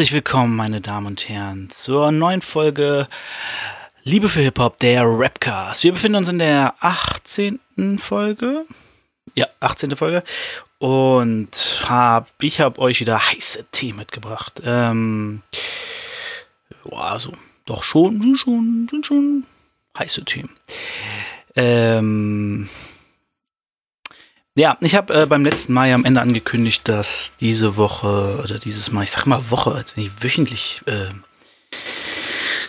Herzlich willkommen, meine Damen und Herren, zur neuen Folge Liebe für Hip-Hop, der Rapcast. Wir befinden uns in der 18. Folge. Ja, 18. Folge. Und hab, ich habe euch wieder heiße Tee mitgebracht. Ähm, ja, also, doch schon, sind schon, sind schon heiße Themen. Ähm, ja, ich habe äh, beim letzten Mal ja am Ende angekündigt, dass diese Woche oder dieses Mal, ich sag mal Woche, als wenn ich wöchentlich äh,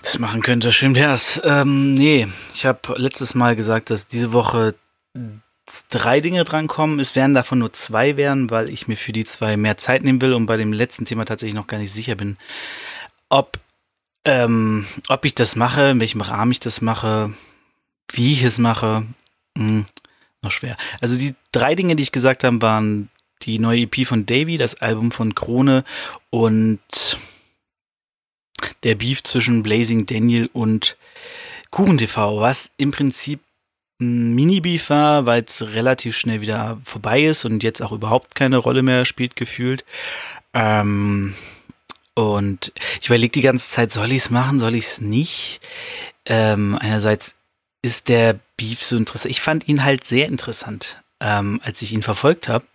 das machen könnte. Stimmt ja. Ähm, nee, ich habe letztes Mal gesagt, dass diese Woche drei Dinge drankommen. Es werden davon nur zwei werden, weil ich mir für die zwei mehr Zeit nehmen will und bei dem letzten Thema tatsächlich noch gar nicht sicher bin, ob, ähm, ob ich das mache, in welchem Rahmen ich das mache, wie ich es mache. Hm, noch schwer. Also die drei Dinge, die ich gesagt habe, waren die neue EP von Davy, das Album von Krone und der Beef zwischen Blazing Daniel und Kuchen TV, was im Prinzip ein Mini-Beef war, weil es relativ schnell wieder vorbei ist und jetzt auch überhaupt keine Rolle mehr spielt, gefühlt. Ähm, und ich überlege die ganze Zeit, soll ich es machen, soll ich es nicht? Ähm, einerseits ist der Beef so interessant. Ich fand ihn halt sehr interessant, ähm, als ich ihn verfolgt habe,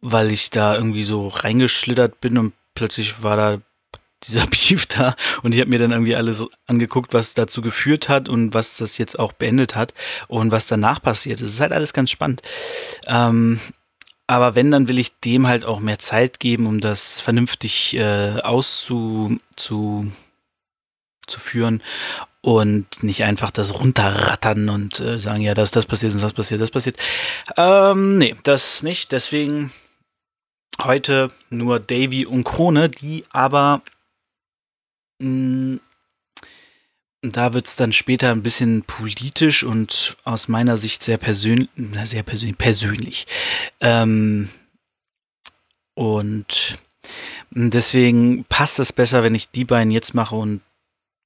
weil ich da irgendwie so reingeschlittert bin und plötzlich war da dieser Beef da und ich habe mir dann irgendwie alles angeguckt, was dazu geführt hat und was das jetzt auch beendet hat und was danach passiert ist. Es ist halt alles ganz spannend. Ähm, aber wenn, dann will ich dem halt auch mehr Zeit geben, um das vernünftig äh, auszu zu, zu führen und nicht einfach das runterrattern und äh, sagen, ja, das, das passiert, das passiert, das passiert. Ähm, nee, das nicht. Deswegen heute nur Davy und Krone, die aber mm, da wird es dann später ein bisschen politisch und aus meiner Sicht sehr persönlich, sehr persönlich, persönlich. Ähm, und deswegen passt es besser, wenn ich die beiden jetzt mache und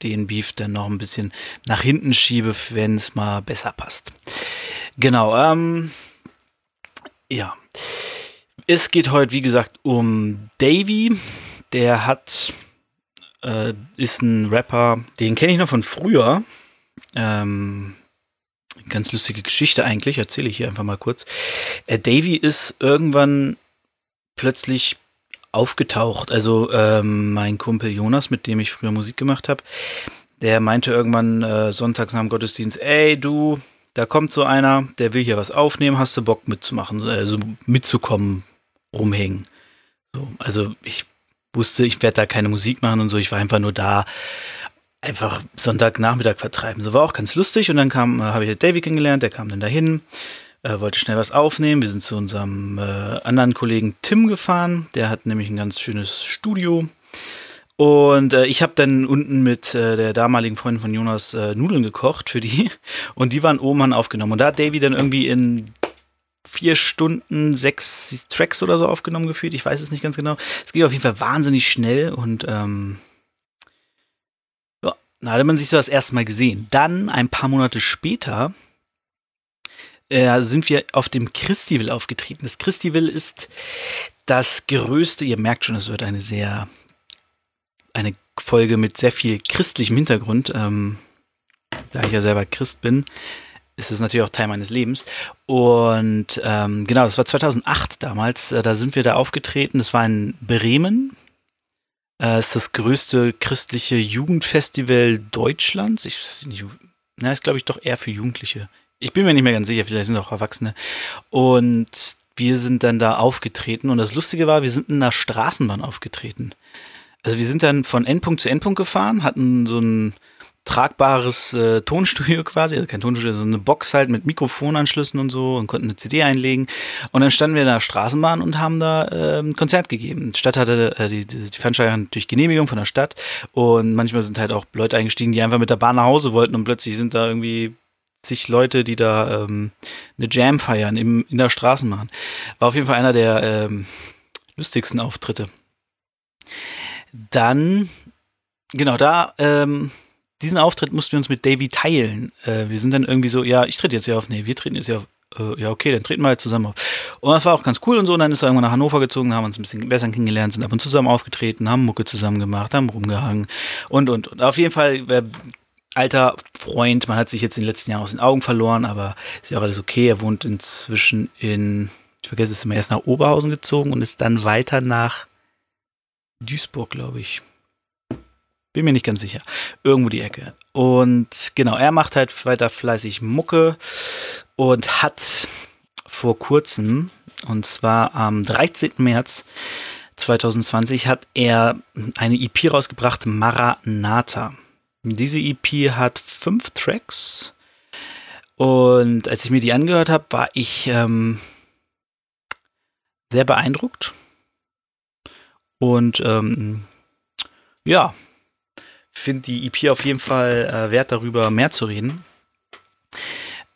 den Beef dann noch ein bisschen nach hinten schiebe, wenn es mal besser passt. Genau, ähm, ja. Es geht heute, wie gesagt, um Davy. Der hat, äh, ist ein Rapper, den kenne ich noch von früher. Ähm, ganz lustige Geschichte eigentlich, erzähle ich hier einfach mal kurz. Äh, Davy ist irgendwann plötzlich aufgetaucht. Also ähm, mein Kumpel Jonas, mit dem ich früher Musik gemacht habe, der meinte irgendwann äh, sonntags nach dem Gottesdienst, ey du, da kommt so einer, der will hier was aufnehmen, hast du Bock mitzumachen, also mitzukommen, rumhängen. So, also ich wusste, ich werde da keine Musik machen und so, ich war einfach nur da, einfach Sonntagnachmittag vertreiben. So war auch ganz lustig und dann kam, äh, habe ich Davy kennengelernt, der kam dann dahin äh, wollte schnell was aufnehmen. Wir sind zu unserem äh, anderen Kollegen Tim gefahren. Der hat nämlich ein ganz schönes Studio. Und äh, ich habe dann unten mit äh, der damaligen Freundin von Jonas äh, Nudeln gekocht für die. Und die waren oben an aufgenommen. Und da hat Davy dann irgendwie in vier Stunden sechs Tracks oder so aufgenommen gefühlt. Ich weiß es nicht ganz genau. Es ging auf jeden Fall wahnsinnig schnell und ähm, ja, da hatte man sich so das erste Mal gesehen. Dann, ein paar Monate später, äh, sind wir auf dem Christival aufgetreten. Das Christival ist das größte, ihr merkt schon, es wird eine sehr, eine Folge mit sehr viel christlichem Hintergrund. Ähm, da ich ja selber Christ bin, ist es natürlich auch Teil meines Lebens. Und ähm, genau, das war 2008 damals. Äh, da sind wir da aufgetreten. Das war in Bremen. Äh, ist das größte christliche Jugendfestival Deutschlands. Ich weiß nicht, na, ist glaube ich doch eher für Jugendliche. Ich bin mir nicht mehr ganz sicher, vielleicht sind auch Erwachsene. Und wir sind dann da aufgetreten und das Lustige war, wir sind in einer Straßenbahn aufgetreten. Also wir sind dann von Endpunkt zu Endpunkt gefahren, hatten so ein tragbares äh, Tonstudio quasi, also kein Tonstudio, so eine Box halt mit Mikrofonanschlüssen und so und konnten eine CD einlegen. Und dann standen wir in der Straßenbahn und haben da äh, ein Konzert gegeben. Die Stadt hatte, äh, die, die Veranstaltung durch Genehmigung von der Stadt und manchmal sind halt auch Leute eingestiegen, die einfach mit der Bahn nach Hause wollten und plötzlich sind da irgendwie zig Leute, die da ähm, eine Jam feiern im, in der Straßenbahn. War auf jeden Fall einer der ähm, lustigsten Auftritte. Dann, genau, da, ähm, diesen Auftritt mussten wir uns mit Davy teilen. Äh, wir sind dann irgendwie so, ja, ich trete jetzt hier auf, nee, wir treten jetzt hier auf, äh, ja, okay, dann treten wir halt zusammen auf. Und das war auch ganz cool und so. Und dann ist er irgendwann nach Hannover gezogen, haben uns ein bisschen besser kennengelernt, sind ab und zu zusammen aufgetreten, haben Mucke zusammen gemacht, haben rumgehangen und, und, und. Auf jeden Fall, äh, alter Freund, man hat sich jetzt in den letzten Jahren aus den Augen verloren, aber ist ja auch alles okay. Er wohnt inzwischen in, ich vergesse es immer, erst nach Oberhausen gezogen und ist dann weiter nach Duisburg, glaube ich. Bin mir nicht ganz sicher. Irgendwo die Ecke. Und genau, er macht halt weiter fleißig Mucke und hat vor kurzem, und zwar am 13. März 2020, hat er eine EP rausgebracht, Maranatha. Diese EP hat fünf Tracks. Und als ich mir die angehört habe, war ich ähm, sehr beeindruckt. Und ähm, ja, finde die EP auf jeden Fall äh, wert, darüber mehr zu reden.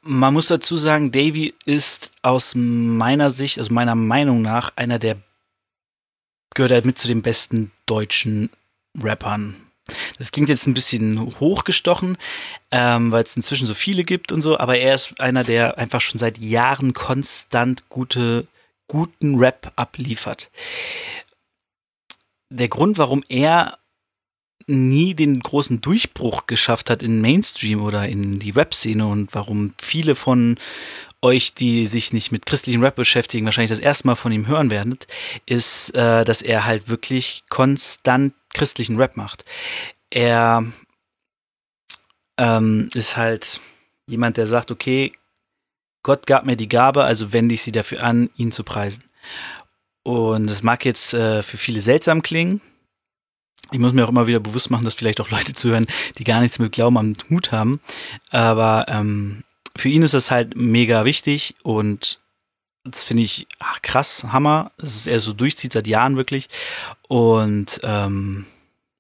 Man muss dazu sagen, Davy ist aus meiner Sicht, aus meiner Meinung nach, einer der gehört halt mit zu den besten deutschen Rappern. Das klingt jetzt ein bisschen hochgestochen, ähm, weil es inzwischen so viele gibt und so, aber er ist einer, der einfach schon seit Jahren konstant gute, guten Rap abliefert. Der Grund, warum er nie den großen Durchbruch geschafft hat in Mainstream oder in die Rap-Szene und warum viele von euch, die sich nicht mit christlichem Rap beschäftigen, wahrscheinlich das erste Mal von ihm hören werden, ist, äh, dass er halt wirklich konstant christlichen Rap macht. Er ähm, ist halt jemand, der sagt, okay, Gott gab mir die Gabe, also wende ich sie dafür an, ihn zu preisen. Und das mag jetzt äh, für viele seltsam klingen, ich muss mir auch immer wieder bewusst machen, dass vielleicht auch Leute zuhören, die gar nichts mit Glauben am Hut haben. Aber ähm, für ihn ist das halt mega wichtig und das finde ich ach, krass, Hammer, dass er so durchzieht seit Jahren wirklich. Und ähm,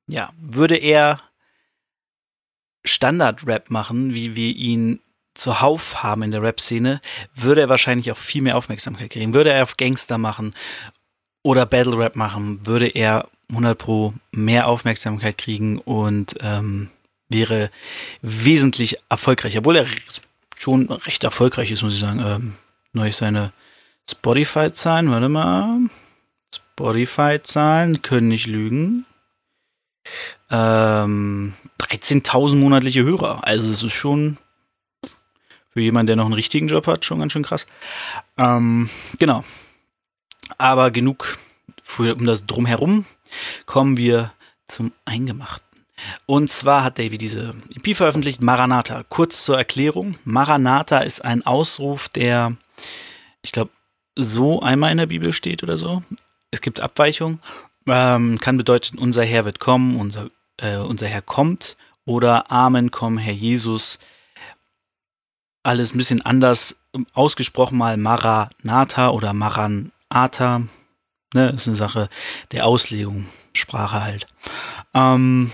ja, würde er Standard-Rap machen, wie wir ihn zuhauf haben in der Rap-Szene, würde er wahrscheinlich auch viel mehr Aufmerksamkeit kriegen. Würde er auf Gangster machen oder Battle-Rap machen, würde er 100 Pro mehr Aufmerksamkeit kriegen und ähm, wäre wesentlich erfolgreicher. Obwohl er schon recht erfolgreich ist, muss ich sagen. Ähm, neu seine Spotify-Zahlen, warte mal. Spotify-Zahlen können nicht lügen. Ähm, 13.000 monatliche Hörer. Also es ist schon für jemanden, der noch einen richtigen Job hat, schon ganz schön krass. Ähm, genau. Aber genug für, um das drumherum kommen wir zum Eingemachten. Und zwar hat Davy diese EP veröffentlicht, Maranatha. Kurz zur Erklärung. Maranatha ist ein Ausruf, der, ich glaube, so einmal in der Bibel steht oder so. Es gibt Abweichungen. Ähm, kann bedeuten, unser Herr wird kommen, unser, äh, unser Herr kommt oder Amen, komm, Herr Jesus. Alles ein bisschen anders ausgesprochen mal Maranatha oder Maranatha. Ne, ist eine Sache der Auslegung, Sprache halt. Ähm,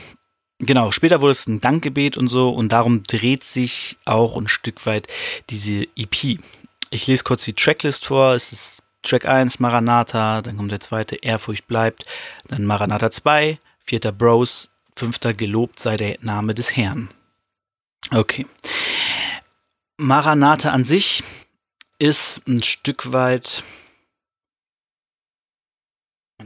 genau, später wurde es ein Dankgebet und so und darum dreht sich auch ein Stück weit diese EP. Ich lese kurz die Tracklist vor. Es ist Track 1 Maranatha, dann kommt der zweite Ehrfurcht bleibt, dann Maranatha 2, vierter Bros, fünfter Gelobt sei der Name des Herrn. Okay. Maranatha an sich ist ein Stück weit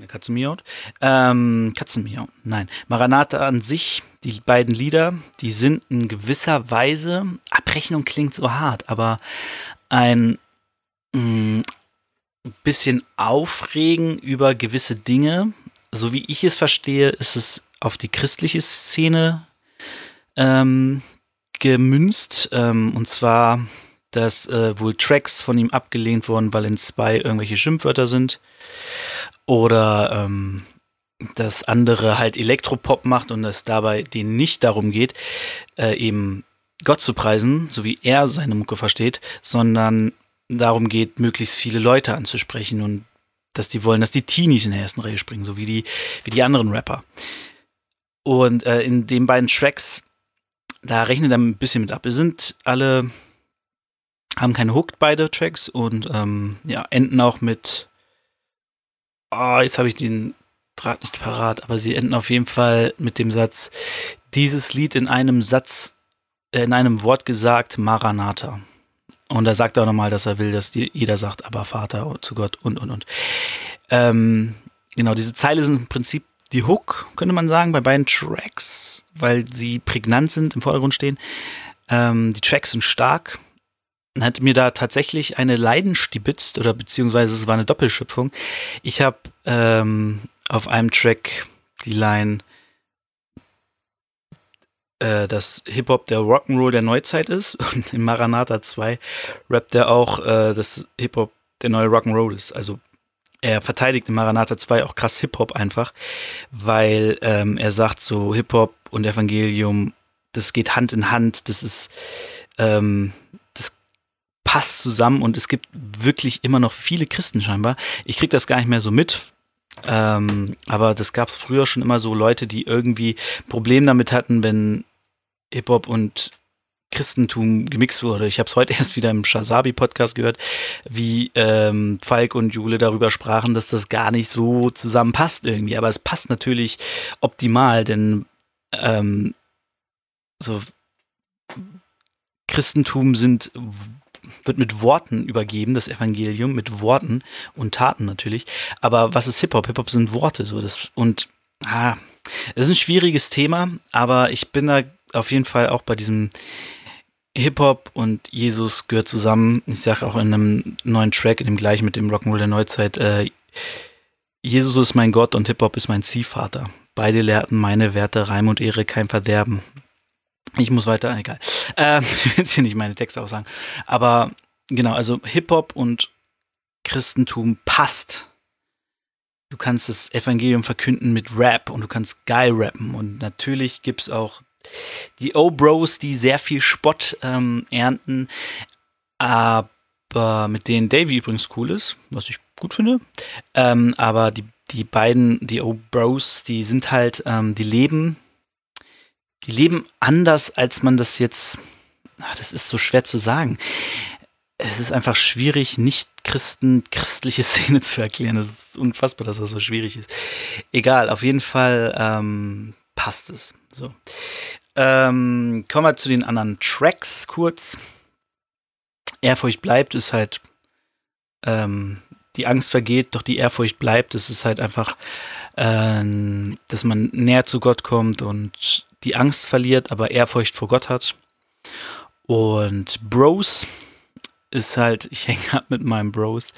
meine Katze miaut. Ähm, Katzenmiau. Nein. Maranatha an sich, die beiden Lieder, die sind in gewisser Weise, Abrechnung klingt so hart, aber ein mh, mm, bisschen aufregen über gewisse Dinge. So wie ich es verstehe, ist es auf die christliche Szene ähm, gemünzt. Ähm, und zwar, dass äh, wohl Tracks von ihm abgelehnt wurden, weil in zwei irgendwelche Schimpfwörter sind. Oder ähm, dass andere halt Elektropop macht und es dabei denen nicht darum geht, äh, eben Gott zu preisen, so wie er seine Mucke versteht, sondern darum geht, möglichst viele Leute anzusprechen und dass die wollen, dass die Teenies in der ersten Reihe springen, so wie die, wie die anderen Rapper. Und äh, in den beiden Tracks, da rechnet er ein bisschen mit ab. Wir sind alle, haben keine Hooked, beide Tracks und ähm, ja, enden auch mit oh, jetzt habe ich den Draht nicht parat, aber sie enden auf jeden Fall mit dem Satz, dieses Lied in einem Satz, äh, in einem Wort gesagt, Maranatha. Und da sagt er auch nochmal, dass er will, dass jeder sagt, aber Vater zu Gott und, und, und. Ähm, genau, diese Zeile sind im Prinzip die Hook, könnte man sagen, bei beiden Tracks, weil sie prägnant sind, im Vordergrund stehen. Ähm, die Tracks sind stark. Hat mir da tatsächlich eine Leiden stibitzt, oder beziehungsweise es war eine Doppelschöpfung. Ich habe ähm, auf einem Track die Line äh, dass Hip-Hop der Rock'n'Roll der Neuzeit ist und in Maranatha 2 rappt er auch, äh, dass Hip-Hop der neue Rock'n'Roll ist. Also er verteidigt in Maranatha 2 auch krass Hip-Hop einfach, weil ähm, er sagt so Hip-Hop und Evangelium, das geht Hand in Hand, das ist, ähm, passt zusammen und es gibt wirklich immer noch viele Christen scheinbar. Ich krieg das gar nicht mehr so mit, ähm, aber das gab es früher schon immer so Leute, die irgendwie Probleme damit hatten, wenn Hip-Hop und Christentum gemixt wurde. Ich habe es heute erst wieder im Shazabi-Podcast gehört, wie ähm, Falk und Jule darüber sprachen, dass das gar nicht so zusammenpasst irgendwie. Aber es passt natürlich optimal, denn ähm, so Christentum sind wird mit Worten übergeben, das Evangelium, mit Worten und Taten natürlich. Aber was ist Hip-Hop? Hip-Hop sind Worte, so das und ah, es ist ein schwieriges Thema, aber ich bin da auf jeden Fall auch bei diesem Hip-Hop und Jesus gehört zusammen. Ich sage auch in einem neuen Track, in dem gleichen mit dem Rock'n'Roll der Neuzeit, äh, Jesus ist mein Gott und Hip-Hop ist mein Ziehvater. Beide lehrten meine Werte, Reim und Ehre, kein Verderben. Ich muss weiter, egal. Äh, ich will jetzt hier nicht meine Texte aussagen. Aber genau, also Hip-Hop und Christentum passt. Du kannst das Evangelium verkünden mit Rap und du kannst geil rappen. Und natürlich gibt es auch die O-Bros, die sehr viel Spott ähm, ernten, aber mit denen Davy übrigens cool ist, was ich gut finde. Ähm, aber die, die beiden, die O-Bros, die sind halt, ähm, die leben, die leben anders, als man das jetzt, ach, das ist so schwer zu sagen. Es ist einfach schwierig, nicht Christen, christliche Szene zu erklären. Es ist unfassbar, dass das so schwierig ist. Egal, auf jeden Fall ähm, passt es. So. Ähm, kommen wir zu den anderen Tracks kurz. Ehrfurcht bleibt ist halt, ähm, die Angst vergeht, doch die Ehrfurcht bleibt. Es ist halt einfach, äh, dass man näher zu Gott kommt und die Angst verliert, aber Ehrfurcht vor Gott hat. Und Bros ist halt, ich hänge ab mit meinen Bros.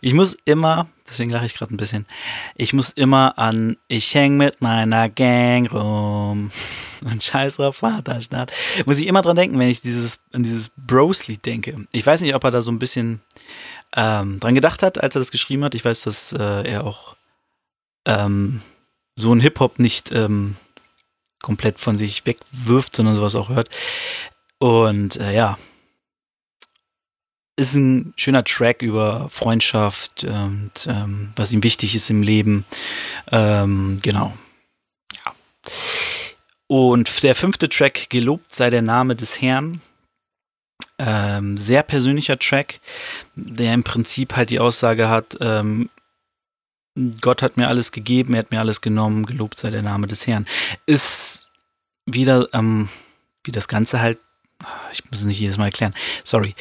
Ich muss immer, deswegen lache ich gerade ein bisschen, ich muss immer an, ich hänge mit meiner Gang rum und scheiß auf Vaterstadt. Muss ich immer dran denken, wenn ich dieses, an dieses Bros-Lied denke. Ich weiß nicht, ob er da so ein bisschen ähm, dran gedacht hat, als er das geschrieben hat. Ich weiß, dass äh, er auch ähm, so ein Hip-Hop nicht ähm, komplett von sich wegwirft, sondern sowas auch hört. Und äh, ja, ist ein schöner Track über Freundschaft und ähm, was ihm wichtig ist im Leben. Ähm, genau. Ja. Und der fünfte Track, Gelobt sei der Name des Herrn. Ähm, sehr persönlicher Track, der im Prinzip halt die Aussage hat, ähm, Gott hat mir alles gegeben, er hat mir alles genommen, gelobt sei der Name des Herrn. Ist wieder, ähm, wie das Ganze halt ich muss es nicht jedes Mal erklären, sorry,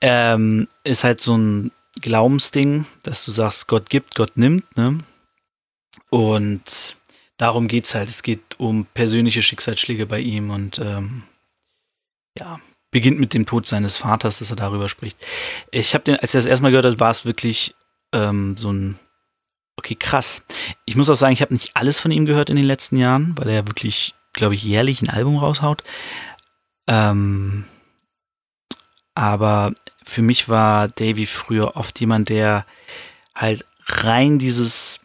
ähm, ist halt so ein Glaubensding, dass du sagst, Gott gibt, Gott nimmt, ne? Und darum geht es halt. Es geht um persönliche Schicksalsschläge bei ihm und ähm, ja, beginnt mit dem Tod seines Vaters, dass er darüber spricht. Ich habe den, als er das erstmal gehört hat, war es wirklich ähm, so ein Okay, krass. Ich muss auch sagen, ich habe nicht alles von ihm gehört in den letzten Jahren, weil er wirklich, glaube ich, jährlich ein Album raushaut. Ähm, aber für mich war Davy früher oft jemand, der halt rein dieses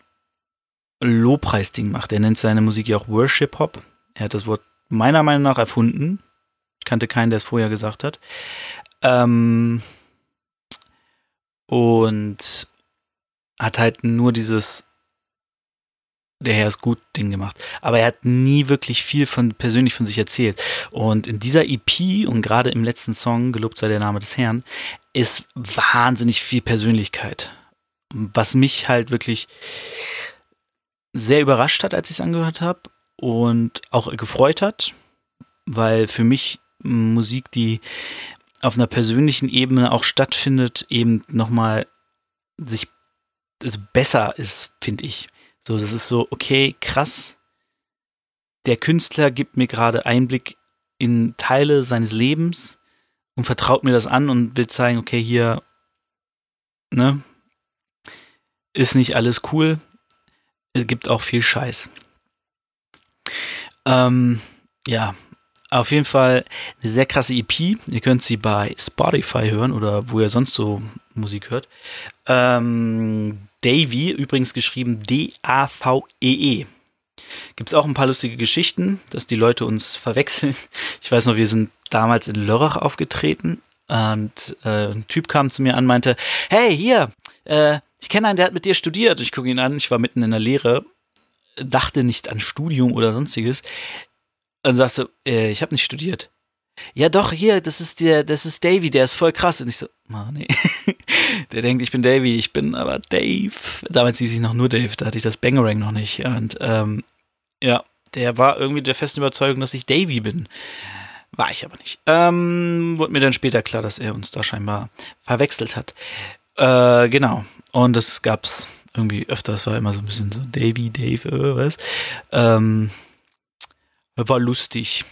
Lobpreisding macht. Er nennt seine Musik ja auch Worship Hop. Er hat das Wort meiner Meinung nach erfunden. Ich kannte keinen, der es vorher gesagt hat. Ähm, und hat halt nur dieses der Herr ist gut Ding gemacht. Aber er hat nie wirklich viel von persönlich von sich erzählt. Und in dieser EP und gerade im letzten Song, Gelobt sei der Name des Herrn, ist wahnsinnig viel Persönlichkeit. Was mich halt wirklich sehr überrascht hat, als ich es angehört habe und auch gefreut hat, weil für mich Musik, die auf einer persönlichen Ebene auch stattfindet, eben nochmal sich also besser ist, finde ich. So, das ist so, okay, krass. Der Künstler gibt mir gerade Einblick in Teile seines Lebens und vertraut mir das an und will zeigen, okay, hier, ne, ist nicht alles cool. Es gibt auch viel Scheiß. Ähm, ja, auf jeden Fall eine sehr krasse EP. Ihr könnt sie bei Spotify hören oder wo ihr sonst so Musik hört. Ähm, Davy, übrigens geschrieben D-A-V-E-E. Gibt es auch ein paar lustige Geschichten, dass die Leute uns verwechseln. Ich weiß noch, wir sind damals in Lörrach aufgetreten und äh, ein Typ kam zu mir an und meinte, hey, hier, äh, ich kenne einen, der hat mit dir studiert. Ich gucke ihn an, ich war mitten in der Lehre, dachte nicht an Studium oder sonstiges. Sagst du, äh, ich habe nicht studiert. Ja, doch, hier, das ist der, das ist Davy, der ist voll krass. Und ich so, oh, nee. der denkt, ich bin Davy, ich bin aber Dave. Damals hieß ich noch nur Dave, da hatte ich das Bangerang noch nicht. Und ähm, ja, der war irgendwie der festen Überzeugung, dass ich Davy bin. War ich aber nicht. Ähm, wurde mir dann später klar, dass er uns da scheinbar verwechselt hat. Äh, genau. Und das gab's irgendwie öfters, war immer so ein bisschen so Davy, Dave, äh, was. Ähm, war lustig.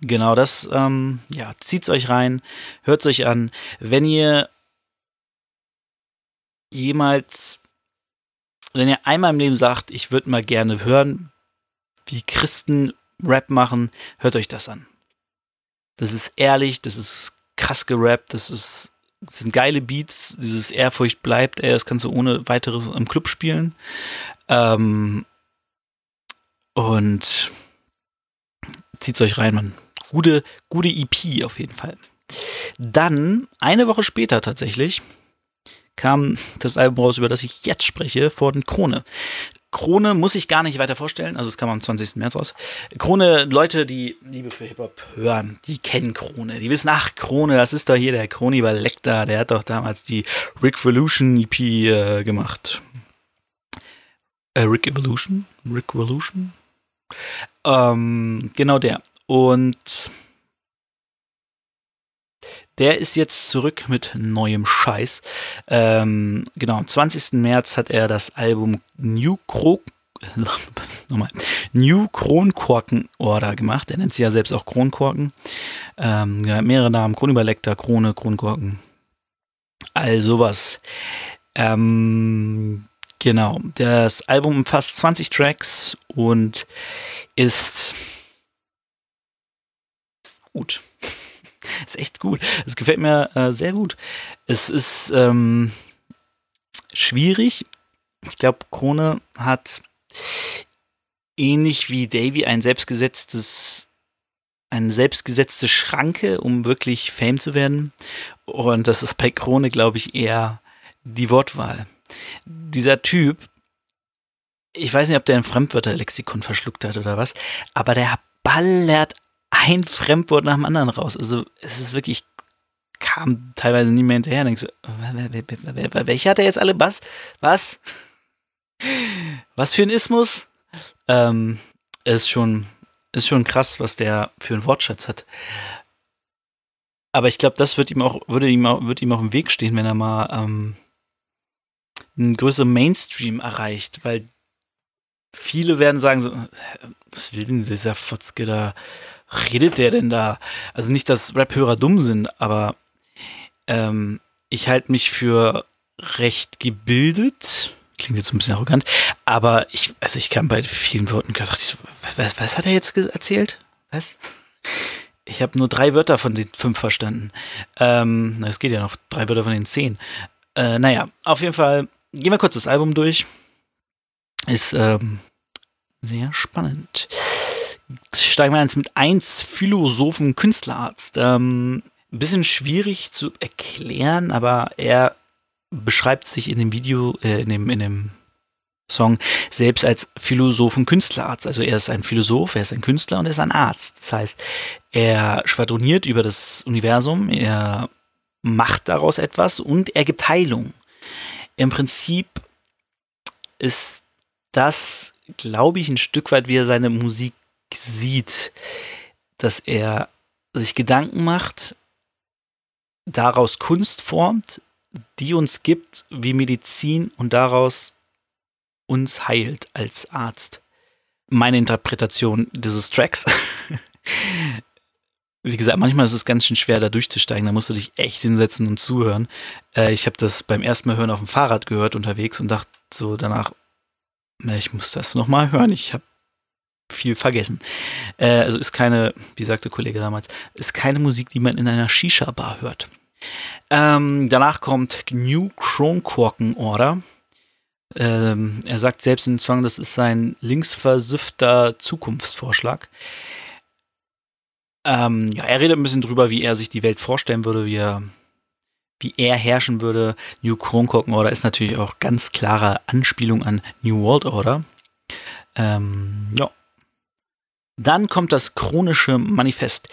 Genau das, ähm, ja, zieht's euch rein, hört's euch an. Wenn ihr jemals, wenn ihr einmal im Leben sagt, ich würde mal gerne hören, wie Christen Rap machen, hört euch das an. Das ist ehrlich, das ist krass gerappt, das ist das sind geile Beats, dieses Ehrfurcht bleibt, ey, das kannst du ohne weiteres im Club spielen. Ähm, und zieht's euch rein, Mann. Gute, gute EP auf jeden Fall. Dann, eine Woche später tatsächlich, kam das Album raus, über das ich jetzt spreche, von Krone. Krone muss ich gar nicht weiter vorstellen, also es kam am 20. März raus. Krone, Leute, die Liebe für Hip-Hop hören, die kennen Krone. Die wissen, ach, Krone, das ist doch hier der Kroniber Lecter, der hat doch damals die Rick Revolution EP äh, gemacht. Äh, Rick Evolution? Rick Revolution? Ähm, genau der. Und der ist jetzt zurück mit neuem Scheiß. Ähm, genau, am 20. März hat er das Album New Kro nochmal, New Kronkorken Order gemacht. Er nennt sie ja selbst auch Kronkorken. Ähm, ja, mehrere Namen, Kronüberlektor, Krone, Kronkorken. All sowas. Ähm, genau, das Album umfasst 20 Tracks und ist gut. ist echt gut. Es gefällt mir äh, sehr gut. Es ist ähm, schwierig. Ich glaube, Krone hat ähnlich wie Davy ein selbstgesetztes eine selbstgesetzte Schranke, um wirklich Fame zu werden. Und das ist bei Krone, glaube ich, eher die Wortwahl. Dieser Typ, ich weiß nicht, ob der ein Fremdwörterlexikon verschluckt hat oder was, aber der ballert ein Fremdwort nach dem anderen raus. Also es ist wirklich, kam teilweise nie mehr hinterher. Denkst du, welcher hat er jetzt alle? Was? Was? Was für ein Ismus? Ähm, ist schon, ist schon krass, was der für einen Wortschatz hat. Aber ich glaube, das wird ihm auch, würde ihm auch, wird ihm auch im Weg stehen, wenn er mal ähm, einen größeren Mainstream erreicht, weil viele werden sagen so, was will denn dieser Fotzke da? redet der denn da? Also nicht, dass Rap-Hörer dumm sind, aber ähm, ich halte mich für recht gebildet. Klingt jetzt ein bisschen arrogant, aber ich, also ich kann bei vielen Worten ich so, was, was hat er jetzt erzählt? Was? Ich habe nur drei Wörter von den fünf verstanden. Ähm, na, es geht ja noch drei Wörter von den zehn. Äh, naja, auf jeden Fall gehen wir kurz das Album durch. Ist ähm, sehr spannend steigen wir jetzt mit 1 Philosophen Künstlerarzt. Ähm, ein bisschen schwierig zu erklären, aber er beschreibt sich in dem Video, äh, in, dem, in dem Song selbst als Philosophen Künstlerarzt. Also er ist ein Philosoph, er ist ein Künstler und er ist ein Arzt. Das heißt, er schwadroniert über das Universum, er macht daraus etwas und er gibt Heilung. Im Prinzip ist das, glaube ich, ein Stück weit, wie er seine Musik sieht, dass er sich Gedanken macht daraus Kunst formt, die uns gibt wie Medizin und daraus uns heilt als Arzt. Meine Interpretation dieses Tracks. Wie gesagt, manchmal ist es ganz schön schwer, da durchzusteigen. Da musst du dich echt hinsetzen und zuhören. Äh, ich habe das beim ersten Mal hören auf dem Fahrrad gehört unterwegs und dachte so danach, ich muss das nochmal hören. Ich habe viel vergessen. Äh, also ist keine, wie sagte Kollege damals, ist keine Musik, die man in einer Shisha-Bar hört. Ähm, danach kommt New Kronkorken Order. Ähm, er sagt selbst in dem Song, das ist sein linksversüfter Zukunftsvorschlag. Ähm, ja, er redet ein bisschen drüber, wie er sich die Welt vorstellen würde, wie er, wie er herrschen würde. New Kronkorken Order ist natürlich auch ganz klare Anspielung an New World Order. Ähm, ja. Dann kommt das chronische Manifest.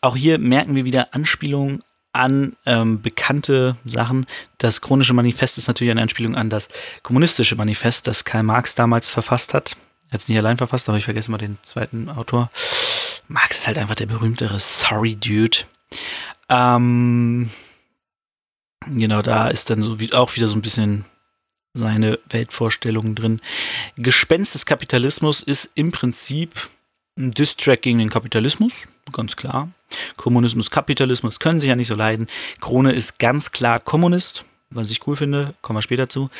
Auch hier merken wir wieder Anspielungen an ähm, bekannte Sachen. Das chronische Manifest ist natürlich eine Anspielung an das kommunistische Manifest, das Karl Marx damals verfasst hat. Er hat es nicht allein verfasst, aber ich vergesse mal den zweiten Autor. Marx ist halt einfach der berühmtere Sorry Dude. Ähm, genau, da ist dann so wie, auch wieder so ein bisschen seine Weltvorstellung drin. Gespenst des Kapitalismus ist im Prinzip ein Distrack gegen den Kapitalismus, ganz klar. Kommunismus, Kapitalismus können sich ja nicht so leiden. Krone ist ganz klar Kommunist, was ich cool finde, kommen wir später zu.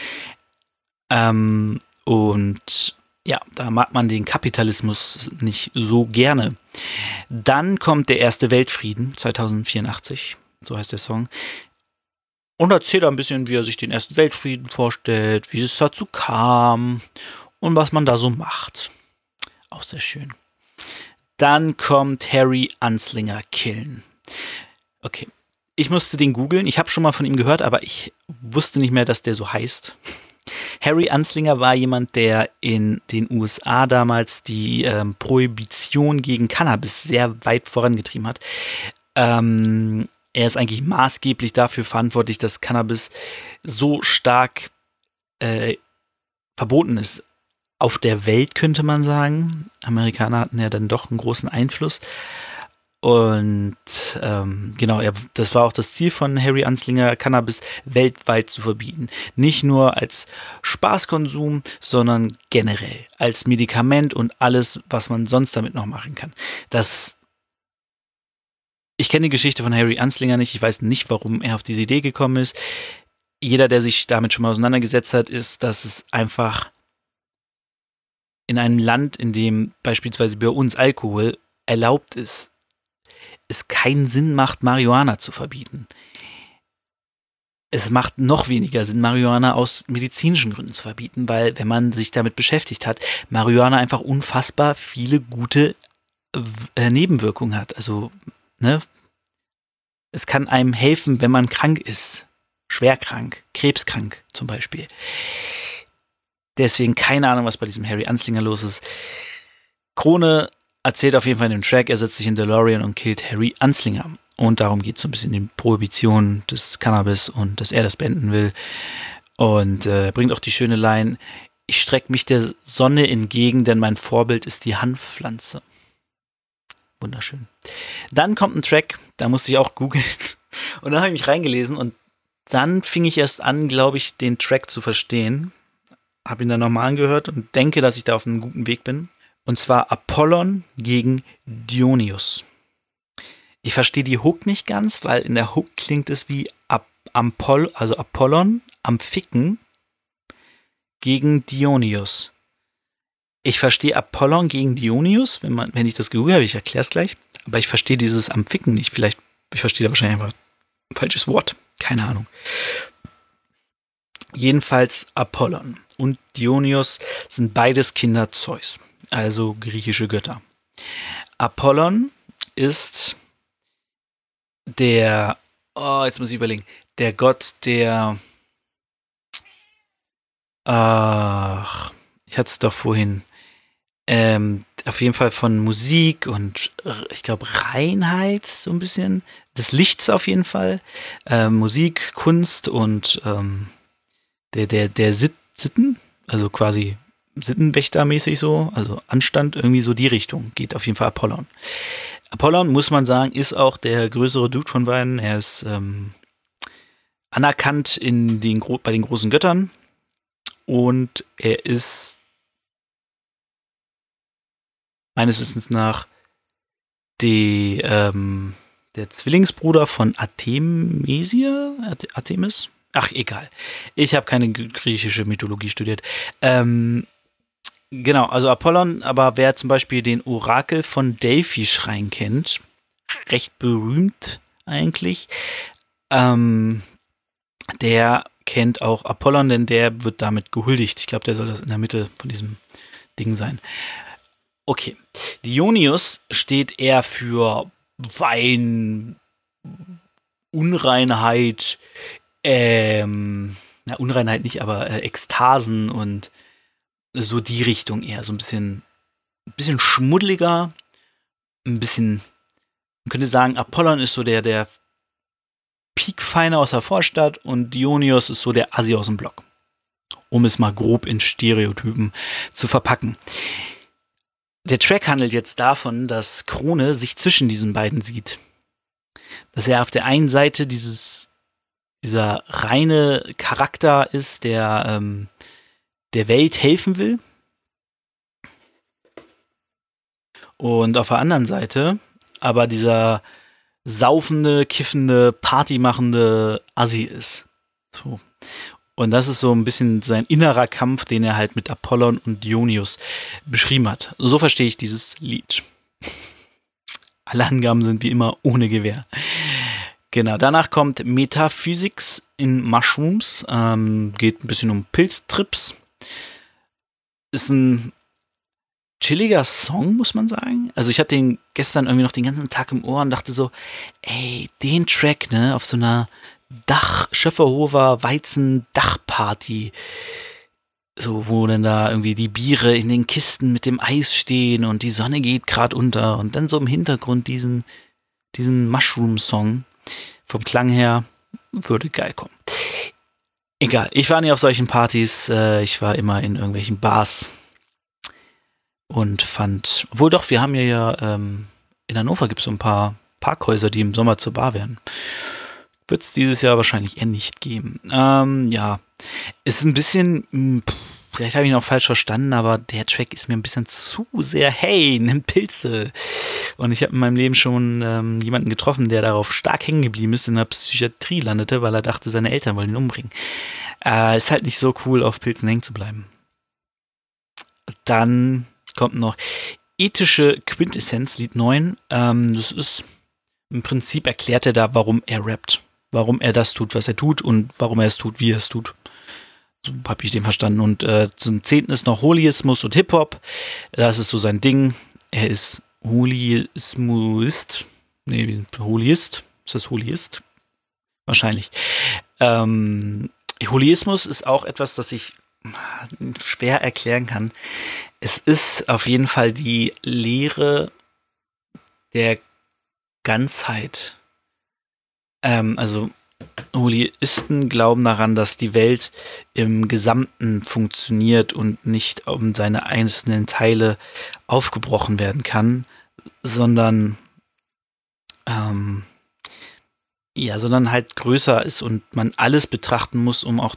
Ähm, und ja, da mag man den Kapitalismus nicht so gerne. Dann kommt der Erste Weltfrieden 2084, so heißt der Song. Und erzählt ein bisschen, wie er sich den Ersten Weltfrieden vorstellt, wie es dazu kam und was man da so macht. Auch sehr schön. Dann kommt Harry Anslinger killen. Okay. Ich musste den googeln. Ich habe schon mal von ihm gehört, aber ich wusste nicht mehr, dass der so heißt. Harry Anslinger war jemand, der in den USA damals die ähm, Prohibition gegen Cannabis sehr weit vorangetrieben hat. Ähm, er ist eigentlich maßgeblich dafür verantwortlich, dass Cannabis so stark äh, verboten ist auf der Welt, könnte man sagen. Amerikaner hatten ja dann doch einen großen Einfluss. Und ähm, genau, er, das war auch das Ziel von Harry Anslinger, Cannabis weltweit zu verbieten. Nicht nur als Spaßkonsum, sondern generell als Medikament und alles, was man sonst damit noch machen kann. Das ich kenne die Geschichte von Harry Anslinger nicht. Ich weiß nicht, warum er auf diese Idee gekommen ist. Jeder, der sich damit schon mal auseinandergesetzt hat, ist, dass es einfach in einem Land, in dem beispielsweise bei uns Alkohol erlaubt ist, es keinen Sinn macht, Marihuana zu verbieten. Es macht noch weniger Sinn, Marihuana aus medizinischen Gründen zu verbieten, weil, wenn man sich damit beschäftigt hat, Marihuana einfach unfassbar viele gute äh, Nebenwirkungen hat. Also, ne? Es kann einem helfen, wenn man krank ist. Schwer krank, krebskrank zum Beispiel. Deswegen keine Ahnung, was bei diesem Harry Anslinger los ist. Krone erzählt auf jeden Fall in dem Track, er setzt sich in DeLorean und killt Harry Anslinger. Und darum geht es so ein bisschen in die Prohibition des Cannabis und dass er das beenden will. Und äh, bringt auch die schöne Line, ich strecke mich der Sonne entgegen, denn mein Vorbild ist die Hanfpflanze. Wunderschön. Dann kommt ein Track, da musste ich auch googeln. Und dann habe ich mich reingelesen und dann fing ich erst an, glaube ich, den Track zu verstehen habe ihn dann nochmal angehört und denke, dass ich da auf einem guten Weg bin. Und zwar Apollon gegen Dionysus. Ich verstehe die Hook nicht ganz, weil in der Hook klingt es wie Ampol, also Apollon am Ficken gegen Dionysus. Ich verstehe Apollon gegen Dionysus, wenn, man, wenn ich das gegoogelt habe, ich erkläre es gleich. Aber ich verstehe dieses am Ficken nicht. Vielleicht, ich verstehe da wahrscheinlich einfach ein falsches Wort. Keine Ahnung. Jedenfalls Apollon und Dionysos sind beides Kinder Zeus, also griechische Götter. Apollon ist der, oh, jetzt muss ich überlegen, der Gott der, ach, ich hatte es doch vorhin, ähm, auf jeden Fall von Musik und ich glaube Reinheit so ein bisschen, des Lichts auf jeden Fall, äh, Musik, Kunst und ähm, der, der, der Sit Sitten, also quasi Sittenwächtermäßig so, also Anstand, irgendwie so die Richtung, geht auf jeden Fall Apollon. Apollon, muss man sagen, ist auch der größere Dude von beiden. Er ist ähm, anerkannt in den, bei den großen Göttern und er ist meines Wissens nach die, ähm, der Zwillingsbruder von Artemisia? Artemis? Ach, egal. Ich habe keine griechische Mythologie studiert. Ähm, genau, also Apollon, aber wer zum Beispiel den Orakel von Delphi-Schrein kennt, recht berühmt eigentlich, ähm, der kennt auch Apollon, denn der wird damit gehuldigt. Ich glaube, der soll das in der Mitte von diesem Ding sein. Okay. Dionysius steht eher für Wein, Unreinheit, ähm, na, Unreinheit nicht, aber äh, Ekstasen und so die Richtung eher. So ein bisschen, ein bisschen schmuddeliger, ein bisschen, man könnte sagen, Apollon ist so der, der Peakfeiner aus der Vorstadt und Dionysius ist so der Assi aus dem Block. Um es mal grob in Stereotypen zu verpacken. Der Track handelt jetzt davon, dass Krone sich zwischen diesen beiden sieht. Dass er auf der einen Seite dieses, dieser reine Charakter ist, der ähm, der Welt helfen will. Und auf der anderen Seite aber dieser saufende, kiffende, partymachende Assi ist. So. Und das ist so ein bisschen sein innerer Kampf, den er halt mit Apollon und Dionysius beschrieben hat. So verstehe ich dieses Lied. Alle Angaben sind wie immer ohne Gewehr. Genau, danach kommt Metaphysics in Mushrooms. Ähm, geht ein bisschen um Pilztrips. Ist ein chilliger Song, muss man sagen. Also ich hatte den gestern irgendwie noch den ganzen Tag im Ohr und dachte so, ey, den Track, ne, auf so einer Dach, Schöfferhofer Weizen Dachparty. So, wo dann da irgendwie die Biere in den Kisten mit dem Eis stehen und die Sonne geht gerade unter und dann so im Hintergrund diesen, diesen Mushroom-Song. Vom Klang her würde geil kommen. Egal, ich war nie auf solchen Partys, äh, ich war immer in irgendwelchen Bars und fand, obwohl doch, wir haben ja, ja ähm, in Hannover gibt es so ein paar Parkhäuser, die im Sommer zur Bar werden. Wird es dieses Jahr wahrscheinlich eher nicht geben. Ähm, ja, ist ein bisschen, hm, vielleicht habe ich ihn auch falsch verstanden, aber der Track ist mir ein bisschen zu sehr, hey, nimm Pilze. Und ich habe in meinem Leben schon ähm, jemanden getroffen, der darauf stark hängen geblieben ist, in der Psychiatrie landete, weil er dachte, seine Eltern wollen ihn umbringen. Äh, ist halt nicht so cool, auf Pilzen hängen zu bleiben. Dann kommt noch ethische Quintessenz, Lied 9. Ähm, das ist im Prinzip erklärt er da, warum er rappt. Warum er das tut, was er tut und warum er es tut, wie er es tut. So habe ich den verstanden. Und äh, zum zehnten ist noch Holismus und Hip-Hop. Das ist so sein Ding. Er ist Holismuist. Nee, Holiist. Ist das Holiist? Wahrscheinlich. Ähm, Holismus ist auch etwas, das ich schwer erklären kann. Es ist auf jeden Fall die Lehre der Ganzheit. Ähm, also Holiisten glauben daran, dass die Welt im Gesamten funktioniert und nicht um seine einzelnen Teile aufgebrochen werden kann, sondern ähm, ja, sondern halt größer ist und man alles betrachten muss, um auch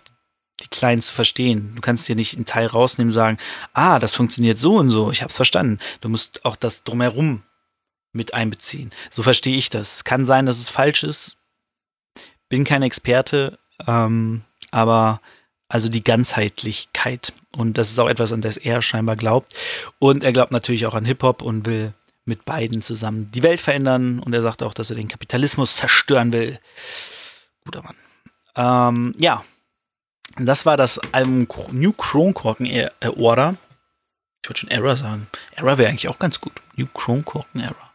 die Kleinen zu verstehen. Du kannst dir nicht einen Teil rausnehmen und sagen, ah, das funktioniert so und so, ich hab's verstanden. Du musst auch das drumherum mit einbeziehen. So verstehe ich das. Kann sein, dass es falsch ist. Bin kein Experte, ähm, aber also die Ganzheitlichkeit. Und das ist auch etwas, an das er scheinbar glaubt. Und er glaubt natürlich auch an Hip-Hop und will mit beiden zusammen die Welt verändern. Und er sagt auch, dass er den Kapitalismus zerstören will. Guter Mann. Ähm, ja, das war das Album New Kronkorken Order. Ich würde schon Error sagen. Error wäre eigentlich auch ganz gut. New Kronkorken Error.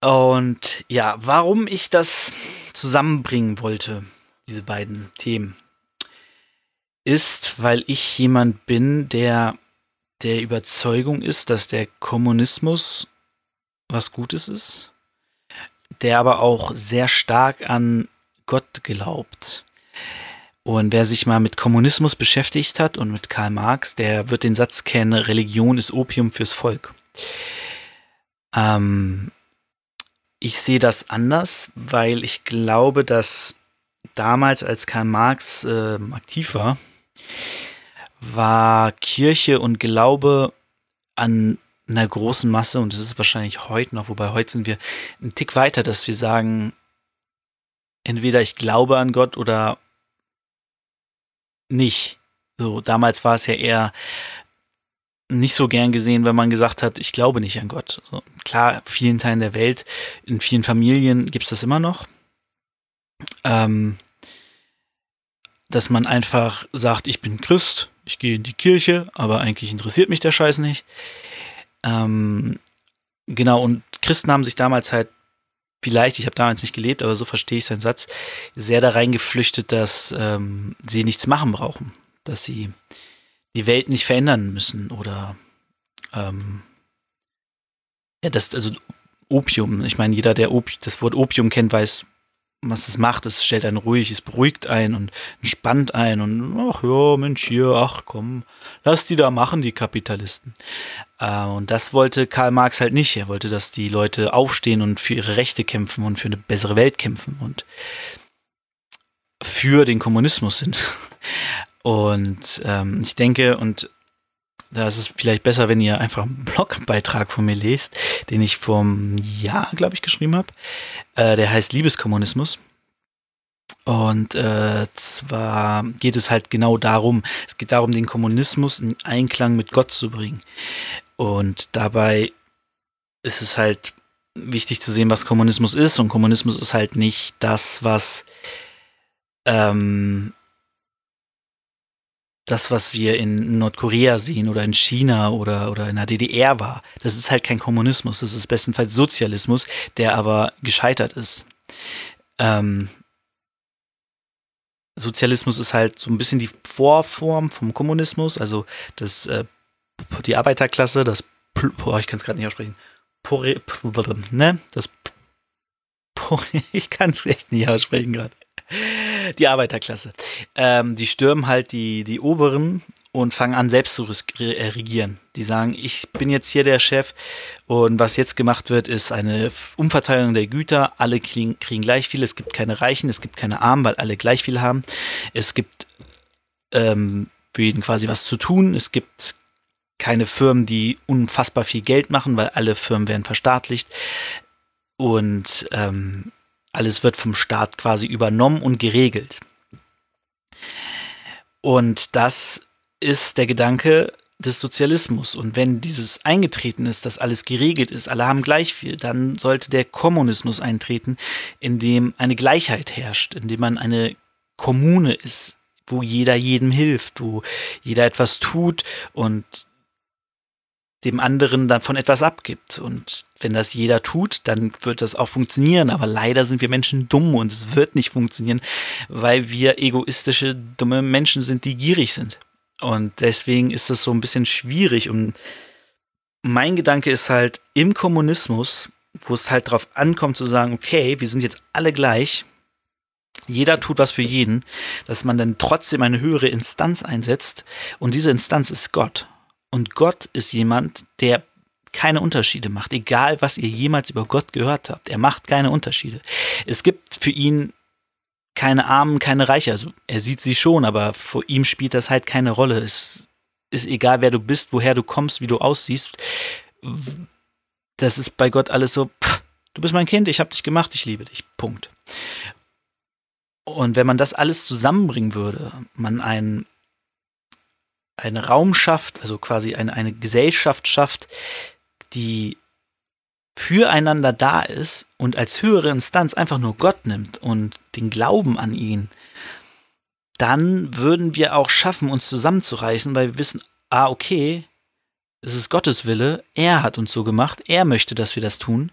Und ja, warum ich das zusammenbringen wollte, diese beiden Themen, ist, weil ich jemand bin, der der Überzeugung ist, dass der Kommunismus was Gutes ist, der aber auch sehr stark an Gott glaubt. Und wer sich mal mit Kommunismus beschäftigt hat und mit Karl Marx, der wird den Satz kennen, Religion ist Opium fürs Volk. Ähm, ich sehe das anders, weil ich glaube, dass damals, als Karl Marx äh, aktiv war, war Kirche und Glaube an einer großen Masse, und das ist wahrscheinlich heute noch, wobei heute sind wir einen Tick weiter, dass wir sagen, entweder ich glaube an Gott oder nicht. So, damals war es ja eher nicht so gern gesehen, wenn man gesagt hat, ich glaube nicht an Gott. So, klar, vielen Teilen der Welt, in vielen Familien gibt es das immer noch. Ähm, dass man einfach sagt, ich bin Christ, ich gehe in die Kirche, aber eigentlich interessiert mich der Scheiß nicht. Ähm, genau, und Christen haben sich damals halt vielleicht, ich habe damals nicht gelebt, aber so verstehe ich seinen Satz, sehr da reingeflüchtet, dass ähm, sie nichts machen brauchen, dass sie die Welt nicht verändern müssen oder ähm, ja, das, also Opium, ich meine, jeder, der Opi das Wort Opium kennt, weiß, was es macht. Es stellt einen ruhig, es beruhigt einen und entspannt einen und ach ja, Mensch, hier, ach komm, lass die da machen, die Kapitalisten. Äh, und das wollte Karl Marx halt nicht. Er wollte, dass die Leute aufstehen und für ihre Rechte kämpfen und für eine bessere Welt kämpfen und für den Kommunismus sind. Und ähm, ich denke, und da ist es vielleicht besser, wenn ihr einfach einen Blogbeitrag von mir lest, den ich vom Jahr, glaube ich, geschrieben habe. Äh, der heißt Liebeskommunismus. Und äh, zwar geht es halt genau darum, es geht darum, den Kommunismus in Einklang mit Gott zu bringen. Und dabei ist es halt wichtig zu sehen, was Kommunismus ist. Und Kommunismus ist halt nicht das, was ähm, das, was wir in Nordkorea sehen oder in China oder, oder in der DDR war. Das ist halt kein Kommunismus, das ist bestenfalls Sozialismus, der aber gescheitert ist. Ähm, Sozialismus ist halt so ein bisschen die Vorform vom Kommunismus, also das, äh, die Arbeiterklasse, das, boah, ich kann es gerade nicht aussprechen, Pore, ne, das, ich kann es echt nicht aussprechen gerade. Die Arbeiterklasse. Ähm, die stürmen halt die, die Oberen und fangen an, selbst zu äh, regieren. Die sagen, ich bin jetzt hier der Chef und was jetzt gemacht wird, ist eine Umverteilung der Güter. Alle kriegen, kriegen gleich viel. Es gibt keine Reichen, es gibt keine Armen, weil alle gleich viel haben. Es gibt ähm, für jeden quasi was zu tun. Es gibt keine Firmen, die unfassbar viel Geld machen, weil alle Firmen werden verstaatlicht. Und ähm, alles wird vom Staat quasi übernommen und geregelt. Und das ist der Gedanke des Sozialismus. Und wenn dieses eingetreten ist, dass alles geregelt ist, alle haben gleich viel, dann sollte der Kommunismus eintreten, in dem eine Gleichheit herrscht, in dem man eine Kommune ist, wo jeder jedem hilft, wo jeder etwas tut und dem anderen davon etwas abgibt. Und wenn das jeder tut, dann wird das auch funktionieren. Aber leider sind wir Menschen dumm und es wird nicht funktionieren, weil wir egoistische, dumme Menschen sind, die gierig sind. Und deswegen ist das so ein bisschen schwierig. Und mein Gedanke ist halt im Kommunismus, wo es halt darauf ankommt zu sagen, okay, wir sind jetzt alle gleich, jeder tut was für jeden, dass man dann trotzdem eine höhere Instanz einsetzt und diese Instanz ist Gott. Und Gott ist jemand, der keine Unterschiede macht, egal was ihr jemals über Gott gehört habt. Er macht keine Unterschiede. Es gibt für ihn keine Armen, keine Reiche. Also er sieht sie schon, aber vor ihm spielt das halt keine Rolle. Es ist egal, wer du bist, woher du kommst, wie du aussiehst. Das ist bei Gott alles so, pff, du bist mein Kind, ich habe dich gemacht, ich liebe dich. Punkt. Und wenn man das alles zusammenbringen würde, man ein einen Raum schafft, also quasi eine, eine Gesellschaft schafft, die füreinander da ist und als höhere Instanz einfach nur Gott nimmt und den Glauben an ihn, dann würden wir auch schaffen, uns zusammenzureißen, weil wir wissen, ah, okay, es ist Gottes Wille, er hat uns so gemacht, er möchte, dass wir das tun.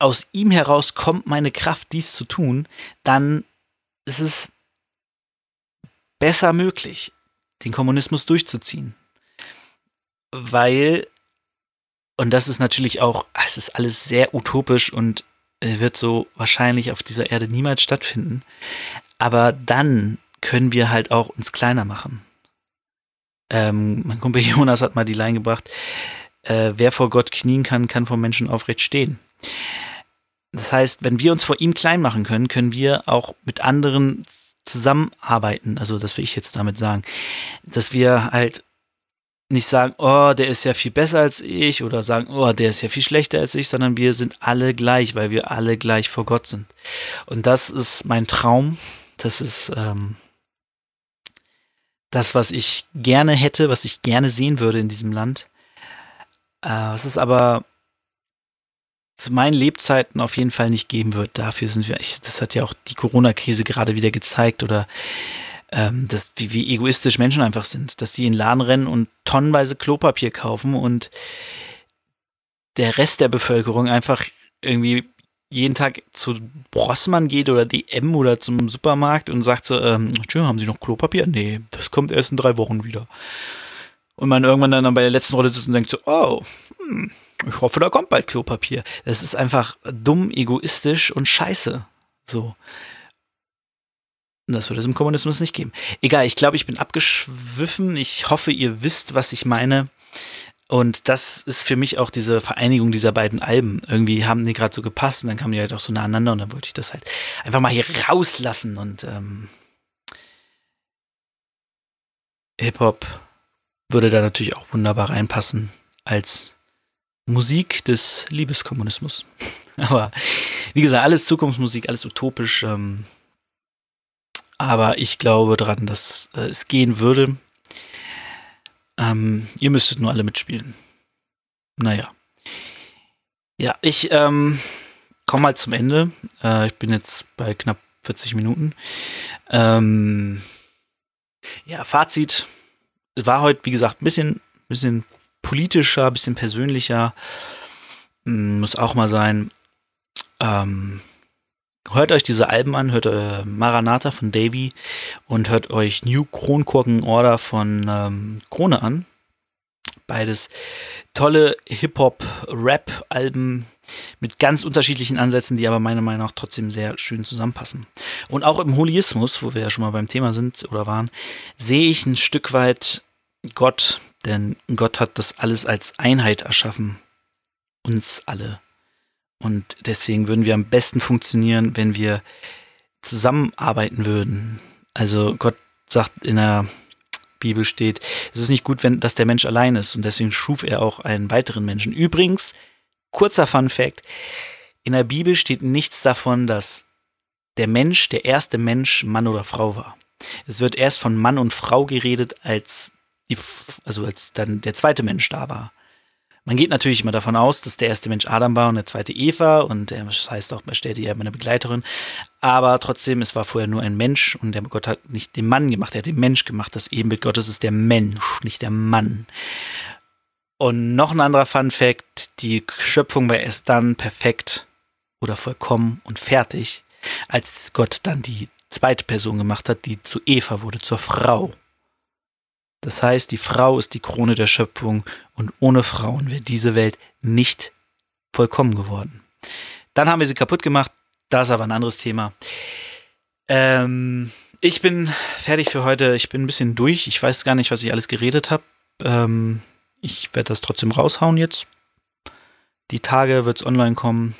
Aus ihm heraus kommt meine Kraft, dies zu tun, dann ist es besser möglich, den Kommunismus durchzuziehen. Weil, und das ist natürlich auch, es ist alles sehr utopisch und äh, wird so wahrscheinlich auf dieser Erde niemals stattfinden. Aber dann können wir halt auch uns kleiner machen. Ähm, mein Kumpel Jonas hat mal die Line gebracht, äh, wer vor Gott knien kann, kann vor Menschen aufrecht stehen. Das heißt, wenn wir uns vor ihm klein machen können, können wir auch mit anderen zusammenarbeiten. Also das will ich jetzt damit sagen, dass wir halt nicht sagen, oh, der ist ja viel besser als ich oder sagen, oh, der ist ja viel schlechter als ich, sondern wir sind alle gleich, weil wir alle gleich vor Gott sind. Und das ist mein Traum. Das ist ähm, das, was ich gerne hätte, was ich gerne sehen würde in diesem Land. Äh, es aber zu meinen Lebzeiten auf jeden Fall nicht geben wird. Dafür sind wir, ich, das hat ja auch die Corona-Krise gerade wieder gezeigt oder ähm, das, wie, wie egoistisch Menschen einfach sind, dass sie in den Laden rennen und tonnenweise Klopapier kaufen und der Rest der Bevölkerung einfach irgendwie jeden Tag zu Brossmann geht oder DM oder zum Supermarkt und sagt so, ähm, schön, haben Sie noch Klopapier? Nee, das kommt erst in drei Wochen wieder. Und man irgendwann dann bei der letzten Rolle sitzt und denkt so, oh, hm, ich hoffe, da kommt bald Klopapier. Das ist einfach dumm, egoistisch und scheiße. So. Das würde es im Kommunismus nicht geben. Egal, ich glaube, ich bin abgeschwiffen. Ich hoffe, ihr wisst, was ich meine. Und das ist für mich auch diese Vereinigung dieser beiden Alben. Irgendwie haben die gerade so gepasst und dann kamen die halt auch so nah aneinander und dann wollte ich das halt einfach mal hier rauslassen und ähm, Hip-Hop würde da natürlich auch wunderbar reinpassen als Musik des Liebeskommunismus. Aber wie gesagt, alles Zukunftsmusik, alles utopisch. Ähm, aber ich glaube daran, dass äh, es gehen würde. Ähm, ihr müsstet nur alle mitspielen. Naja. Ja, ich ähm, komme mal zum Ende. Äh, ich bin jetzt bei knapp 40 Minuten. Ähm, ja, Fazit. Es war heute, wie gesagt, ein bisschen, bisschen politischer, bisschen persönlicher. Hm, muss auch mal sein. Ähm, hört euch diese Alben an, hört äh, Maranatha von Davy und hört euch New Kronkorken Order von ähm, Krone an. Beides tolle Hip-Hop-Rap-Alben mit ganz unterschiedlichen Ansätzen, die aber meiner Meinung nach trotzdem sehr schön zusammenpassen. Und auch im Holismus, wo wir ja schon mal beim Thema sind oder waren, sehe ich ein Stück weit Gott, denn Gott hat das alles als Einheit erschaffen. Uns alle. Und deswegen würden wir am besten funktionieren, wenn wir zusammenarbeiten würden. Also Gott sagt in der Bibel steht, es ist nicht gut, wenn dass der Mensch allein ist und deswegen schuf er auch einen weiteren Menschen. Übrigens, kurzer Fun Fact, in der Bibel steht nichts davon, dass der Mensch, der erste Mensch Mann oder Frau war. Es wird erst von Mann und Frau geredet, als die, also als dann der zweite Mensch da war. Man geht natürlich immer davon aus, dass der erste Mensch Adam war und der zweite Eva und das heißt auch, man stellt ja eine Begleiterin. Aber trotzdem, es war vorher nur ein Mensch und der Gott hat nicht den Mann gemacht, er hat den Mensch gemacht. Das Ebenbild Gottes ist der Mensch, nicht der Mann. Und noch ein anderer Fun Fact, die Schöpfung war erst dann perfekt oder vollkommen und fertig, als Gott dann die zweite Person gemacht hat, die zu Eva wurde, zur Frau. Das heißt, die Frau ist die Krone der Schöpfung und ohne Frauen wäre diese Welt nicht vollkommen geworden. Dann haben wir sie kaputt gemacht, das ist aber ein anderes Thema. Ähm, ich bin fertig für heute. Ich bin ein bisschen durch. Ich weiß gar nicht, was ich alles geredet habe. Ähm, ich werde das trotzdem raushauen jetzt. Die Tage wird es online kommen.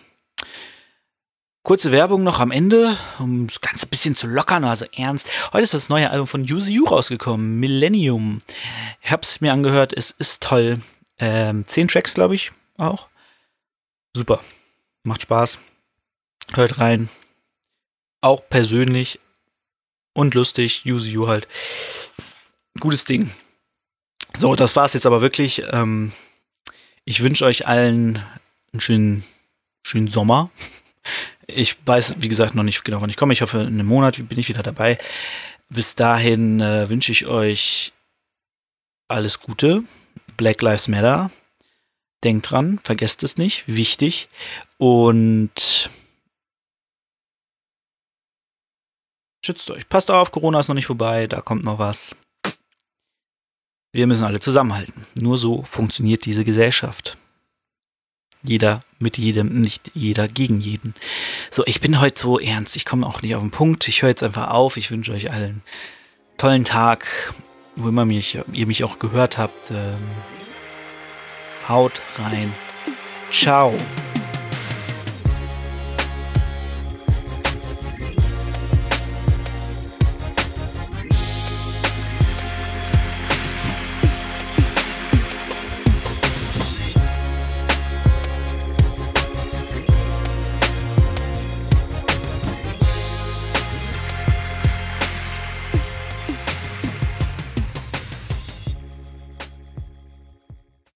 Kurze Werbung noch am Ende, um das Ganze ein bisschen zu lockern, also ernst. Heute ist das neue Album von Use You rausgekommen, Millennium. Ich hab's mir angehört, es ist toll. Ähm, zehn Tracks, glaube ich, auch. Super. Macht Spaß. Hört rein. Auch persönlich und lustig. Use You halt. Gutes Ding. So, das war's jetzt aber wirklich. Ähm, ich wünsche euch allen einen schönen, schönen Sommer. Ich weiß, wie gesagt, noch nicht genau, wann ich komme. Ich hoffe, in einem Monat bin ich wieder dabei. Bis dahin äh, wünsche ich euch alles Gute. Black Lives Matter. Denkt dran, vergesst es nicht. Wichtig. Und schützt euch. Passt auf, Corona ist noch nicht vorbei. Da kommt noch was. Wir müssen alle zusammenhalten. Nur so funktioniert diese Gesellschaft. Jeder mit jedem, nicht jeder gegen jeden. So, ich bin heute so ernst. Ich komme auch nicht auf den Punkt. Ich höre jetzt einfach auf. Ich wünsche euch allen einen tollen Tag, wo immer mich, ihr mich auch gehört habt. Ähm, haut rein. Ciao.